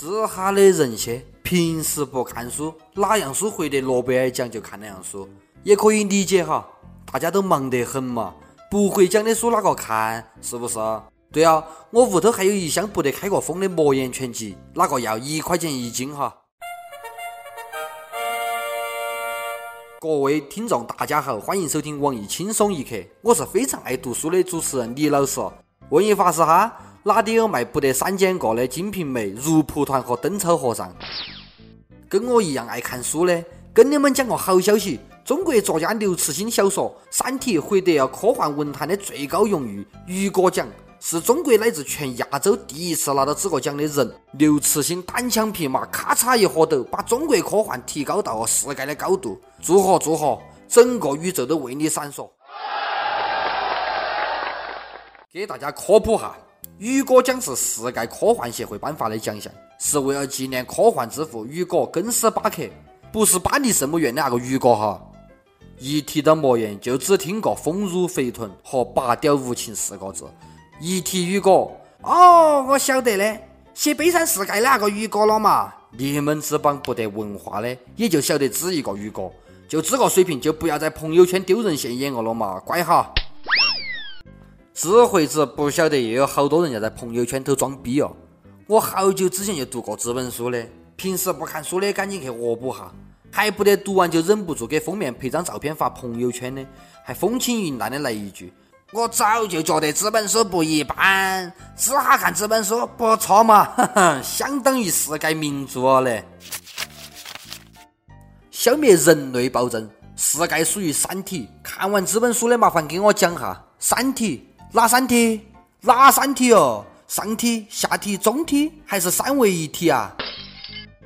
这哈的人些，平时不看书，哪样书获得诺贝尔奖就看哪样书，也可以理解哈。大家都忙得很嘛，不会讲的书哪个看？是不是？对啊，我屋头还有一箱不得开过封的魔岩全集，哪个要？一块钱一斤哈。各位听众，大家好，欢迎收听网易轻松一刻，我是非常爱读书的主持人李老师。问一发是哈，哪里有卖不得三件过的《金瓶梅》《如蒲团》和《灯草和尚》？跟我一样爱看书的，跟你们讲个好消息：中国作家刘慈欣小说《三体》获得了科幻文坛的最高荣誉——雨果奖。是中国乃至全亚洲第一次拿到这个奖的人，刘慈欣单枪匹马，咔嚓一喝斗，把中国科幻提高到了世界的高度。祝贺祝贺，整个宇宙都为你闪烁！给大家科普哈，雨果奖是世界科幻协会颁发的奖项，是为了纪念科幻之父雨果·根斯巴克，不是巴黎圣母院的那个雨果哈。一提到莫言，就只听过丰乳肥臀和拔屌无情四个字。一提雨果，哦，我晓得的，写《悲惨世界》的那个雨果了嘛。你们这帮不得文化的，也就晓得只一个雨果，就这个水平，就不要在朋友圈丢人现眼了嘛，乖哈。这回子不晓得，又有好多人要在朋友圈头装逼哦。我好久之前就读过这本书的，平时不看书的赶紧去恶补哈，还不得读完就忍不住给封面拍张照片发朋友圈的，还风轻云淡的来一句。我早就觉得这本书不一般，只哈看这本书不错嘛，哈哈，相当于世界名著嘞。消灭人类暴政，世界属于三体。看完这本书的，麻烦给我讲哈，三体哪三体？哪三体哦？上体、下体、中体，还是三位一体啊？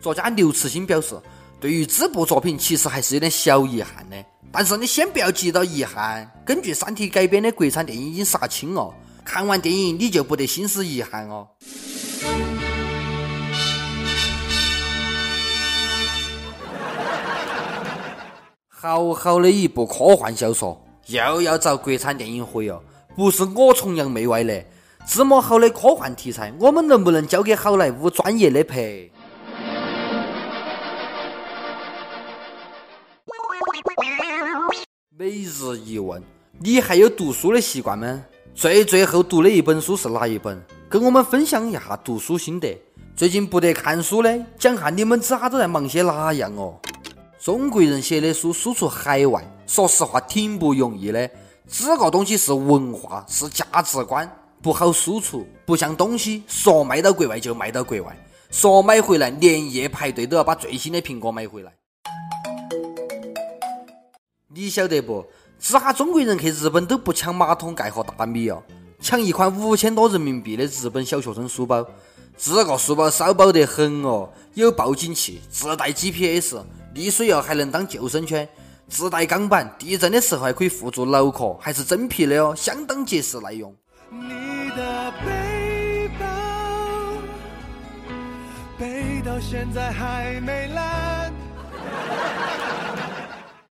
作家刘慈欣表示，对于这部作品，其实还是有点小遗憾的。但是你先不要急到遗憾，根据《三体》改编的国产电影已经杀青哦，看完电影你就不得心思遗憾哦。好好的一部科幻小说，又要遭国产电影毁哦，不是我崇洋媚外的，这么好的科幻题材，我们能不能交给好莱坞专业的拍？每日一问：你还有读书的习惯吗？最最后读的一本书是哪一本？跟我们分享一下读书心得。最近不得看书的，讲下你们这哈都在忙些哪样哦？中国人写的书输出海外，说实话挺不容易的。这个东西是文化，是价值观，不好输出。不像东西说卖到国外就卖到国外，说买回来连夜排队都要把最新的苹果买回来。你晓得不？这哈中国人去日本都不抢马桶盖和大米哦，抢一款五千多人民币的日本小学生书包。这个书包骚包得很哦，有报警器，自带 GPS，溺水哦还能当救生圈，自带钢板，地震的时候还可以护住脑壳，还是真皮的哦，相当结实耐用。你的背包背到现在还没烂。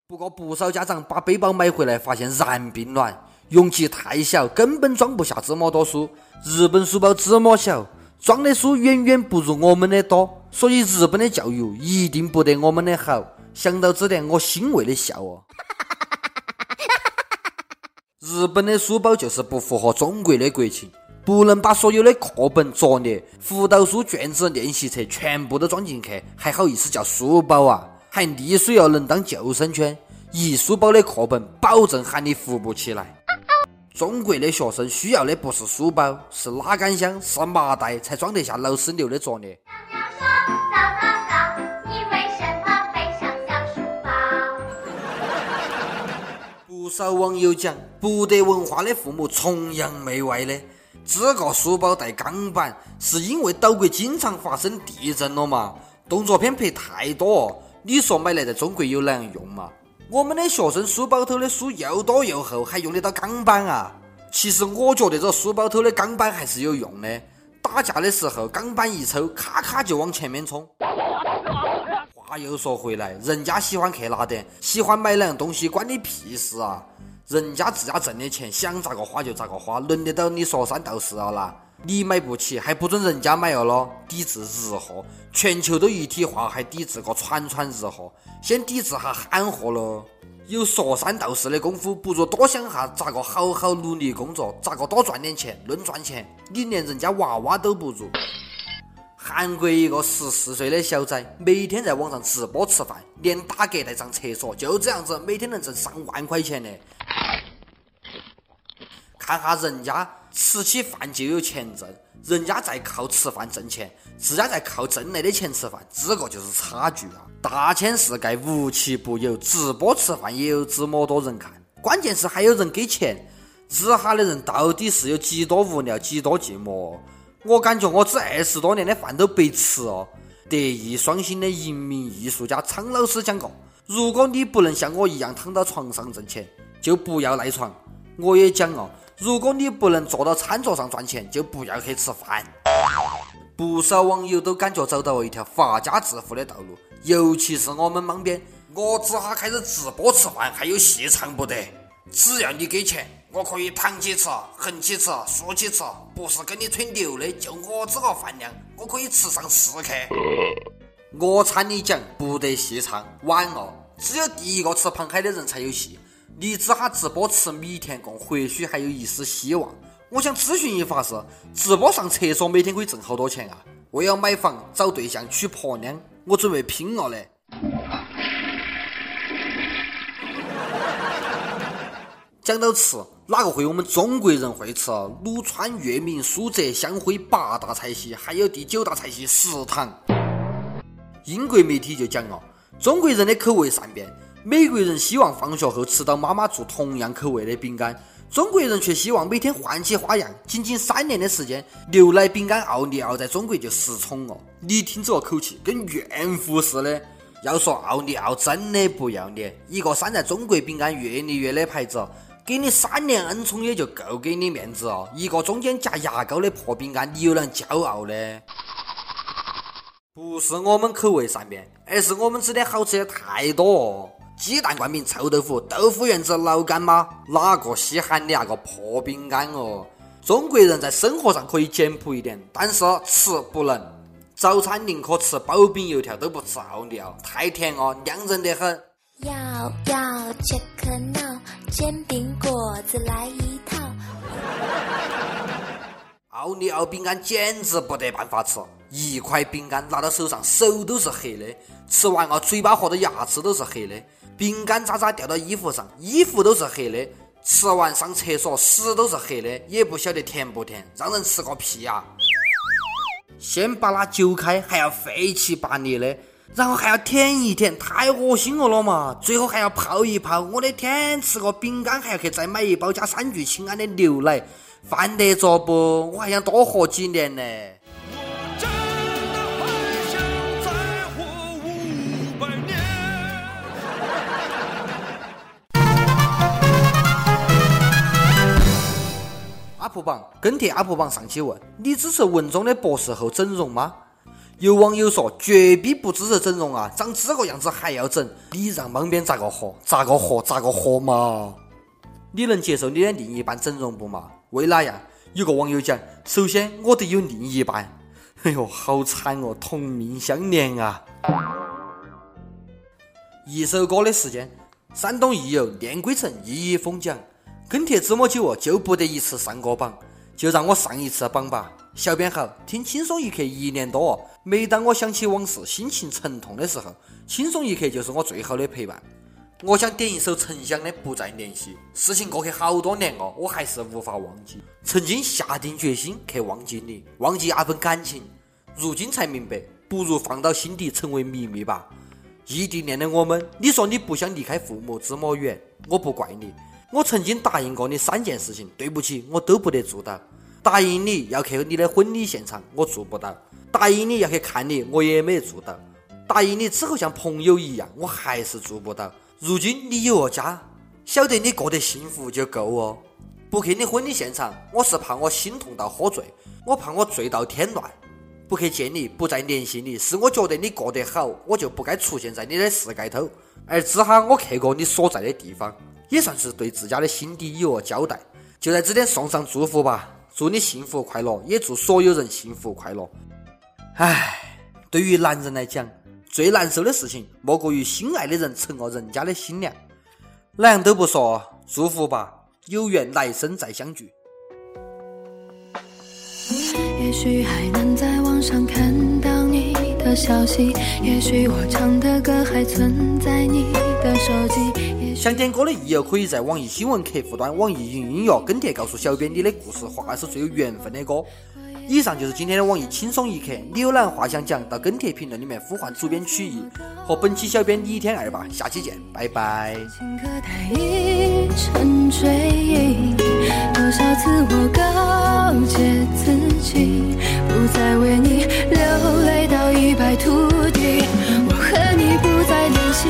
不过不少家长把背包买回来，发现然并卵，容器太小，根本装不下这么多书。日本书包这么小，装的书远远不如我们的多，所以日本的教育一定不得我们的好。想到这点，我欣慰的笑哦。日本的书包就是不符合中国的国情，不能把所有的课本、作业、辅导书、卷子、练习册全部都装进去，还好意思叫书包啊？还溺水要能当救生圈，一书包的课本保证喊你扶不起来。中国的学生需要的不是书包，是拉杆箱，是麻袋，才装得下老师留的作业。不少网友讲，不得文化的父母崇洋媚外的。这个书包带钢板，是因为岛国经常发生地震了嘛？动作片拍太多。你说买来在中国有哪样用嘛？我们的学生书包头的书又多又厚，还用得到钢板啊？其实我觉得这书包头的钢板还是有用的。打架的时候，钢板一抽，咔咔就往前面冲。话又说回来，人家喜欢去哪点，喜欢买哪样东西，关你屁事啊？人家自家挣的钱，想咋个花就咋个花，轮得到你说三道四啊啦？你买不起，还不准人家买了咯？抵制日货，全球都一体化，还抵制个串串日货，先抵制下喊货咯。有说三道四的功夫，不如多想下咋个好好努力工作，咋个多赚点钱。论赚钱，你连人家娃娃都不如。韩国一个十四岁的小仔，每天在网上直播吃饭，连打嗝带上厕所，就这样子，每天能挣上万块钱的。看下人家吃起饭就有钱挣，人家在靠吃饭挣钱，自家在靠挣来的钱吃饭，这个就是差距啊！大千世界无奇不有，直播吃饭也有这么多人看，关键是还有人给钱，这下的人到底是有几多无聊，几多寂寞？我感觉我这二十多年的饭都白吃哦！德艺双馨的一名艺术家苍老师讲过：如果你不能像我一样躺到床上挣钱，就不要赖床。我也讲哦。如果你不能坐到餐桌上赚钱，就不要去吃饭。不少网友都感觉找到了一条发家致富的道路，尤其是我们莽边，我只哈开始直播吃饭，还有戏唱不得。只要你给钱，我可以躺起吃、横起吃、竖起吃，不是跟你吹牛的，就我这个饭量，我可以吃上四克。我参你讲，不得戏唱，晚了，只有第一个吃螃蟹的人才有戏。你只哈直播吃米田共，或许还有一丝希望。我想咨询一法是：直播上厕所每天可以挣好多钱啊？我要买房、找对象、娶婆娘，我准备拼了嘞！讲到吃，哪个会我们中国人会吃鲁川、月明、苏浙、湘徽八大菜系，还有第九大菜系食堂。英国媒体就讲了，中国人的口味善变。美国人希望放学后吃到妈妈做同样口味的饼干，中国人却希望每天换起花样。仅仅三年的时间，牛奶饼干奥利奥在中国就失宠了。你听这个口气，跟怨妇似的。要说奥利奥真的不要脸，一个山寨中国饼干越嚟越的牌子，给你三年恩宠也就够给你面子哦。一个中间夹牙膏的破饼干，你有啷骄傲的？不是我们口味善变，而是我们吃的好吃的太多哦。鸡蛋灌饼、臭豆腐、豆腐圆子、老干妈，哪个稀罕你那个破饼干哦？中国人在生活上可以简朴一点，但是吃不能。早餐宁可吃包饼油条，都不吃奥利奥，太甜哦，酿人得很。要要切克闹，煎饼果子来一套。奥利奥饼干简直不得办法吃，一块饼干拿到手上手都是黑的，吃完啊嘴巴和的牙齿都是黑的。饼干渣渣掉到衣服上，衣服都是黑的。吃完上厕所屎都是黑的，也不晓得甜不甜，让人吃个屁呀！先把它揪开，还要费气拔力的，然后还要舔一舔，太恶心了了嘛！最后还要泡一泡，我的天！吃个饼干还要去再买一包加三聚氰胺的牛奶，犯得着不？我还想多活几年呢。UP 榜跟帖 UP 榜上期问：你支持文中的博士后整容吗？有网友说：绝逼不支持整容啊！长这个样子还要整，你让莽边咋个活？咋个活？咋个活嘛？你能接受你的另一半整容不嘛？为哪样？有个网友讲：首先我得有另一半。哎呦，好惨哦，同命相连啊！一首歌的时间，山东益友练归城一一封奖。跟帖这么久哦，就不得一次上过榜，就让我上一次榜吧。小编好，听轻松一刻一年多，每当我想起往事，心情沉痛的时候，轻松一刻就是我最好的陪伴。我想点一首陈翔的《不再联系》，事情过去好多年哦，我还是无法忘记。曾经下定决心去忘记你，忘记那份感情，如今才明白，不如放到心底成为秘密吧。异地恋的我们，你说你不想离开父母这么远，我不怪你。我曾经答应过你三件事情，对不起，我都不得做到。答应你要去你的婚礼现场，我做不到；答应你要去看你，我也没做到；答应你之后像朋友一样，我还是做不到。如今你有了家，晓得你过得幸福就够哦。不去你婚礼现场，我是怕我心痛到喝醉，我怕我醉到天乱。不去见你，不再联系你，是我觉得你过得好，我就不该出现在你的世界头。而只哈我去过你所在的地方。也算是对自家的心底有个交代，就在这点送上祝福吧。祝你幸福快乐，也祝所有人幸福快乐。唉，对于男人来讲，最难受的事情莫过于心爱的人成了人家的新娘。哪样都不说，祝福吧，有缘来生再相聚。也许还能在网上看到你的消息，也许我唱的歌还存在你的手机。想点歌的益友可以在网易新闻客户端、网易云音乐跟帖告诉小编你的故事或是最有缘分的歌。以上就是今天的网易轻松一刻，你有哪话想讲，到跟帖评论里面呼唤主编曲艺和本期小编李天二吧。下期见，拜拜。多少次我告诫自己，不再为你流泪到一败涂地。我和你不再联系，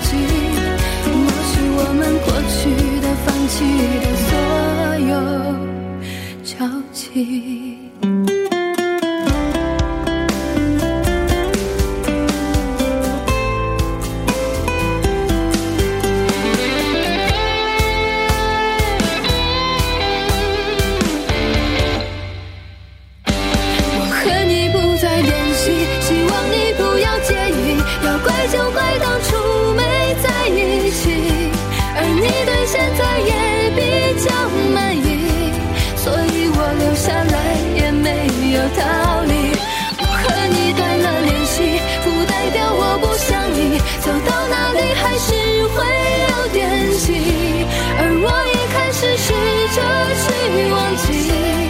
我和你不再联系希望你不要介意要怪就怪当初没在一起而你对现在也比较满意。逃离我和你断了联系不代表我不想你。走到哪里还是会有惦记而我也开始试着去忘记。